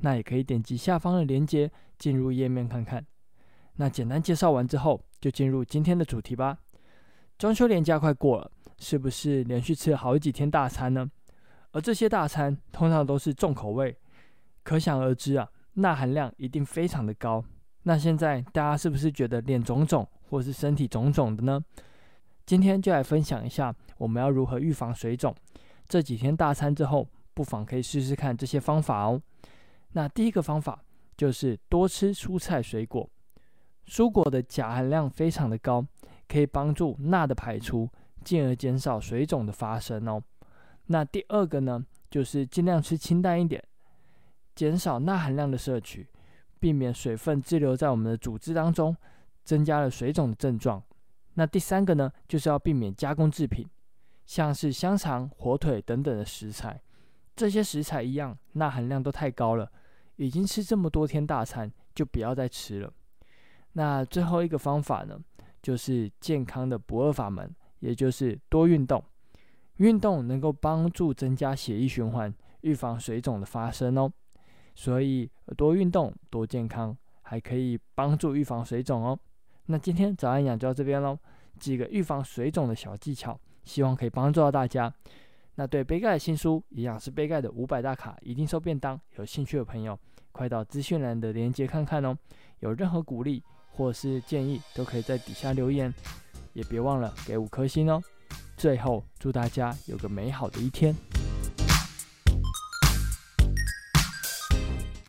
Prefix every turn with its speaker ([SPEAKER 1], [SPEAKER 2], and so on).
[SPEAKER 1] 那也可以点击下方的链接进入页面看看。那简单介绍完之后，就进入今天的主题吧。中秋连假快过了，是不是连续吃了好几天大餐呢？而这些大餐通常都是重口味，可想而知啊，钠含量一定非常的高。那现在大家是不是觉得脸肿肿，或是身体肿肿的呢？今天就来分享一下我们要如何预防水肿。这几天大餐之后，不妨可以试试看这些方法哦。那第一个方法就是多吃蔬菜水果，蔬果的钾含量非常的高。可以帮助钠的排出，进而减少水肿的发生哦。那第二个呢，就是尽量吃清淡一点，减少钠含量的摄取，避免水分滞留在我们的组织当中，增加了水肿的症状。那第三个呢，就是要避免加工制品，像是香肠、火腿等等的食材，这些食材一样，钠含量都太高了，已经吃这么多天大餐，就不要再吃了。那最后一个方法呢，就是健康的不二法门，也就是多运动。运动能够帮助增加血液循环，预防水肿的发生哦。所以多运动多健康，还可以帮助预防水肿哦。那今天早安养就到这边喽，几个预防水肿的小技巧，希望可以帮助到大家。那对杯盖的新书《营养师杯盖的五百大卡一定收便当》有兴趣的朋友，快到资讯栏的链接看看哦。有任何鼓励，或是建议都可以在底下留言，也别忘了给五颗星哦。最后，祝大家有个美好的一天。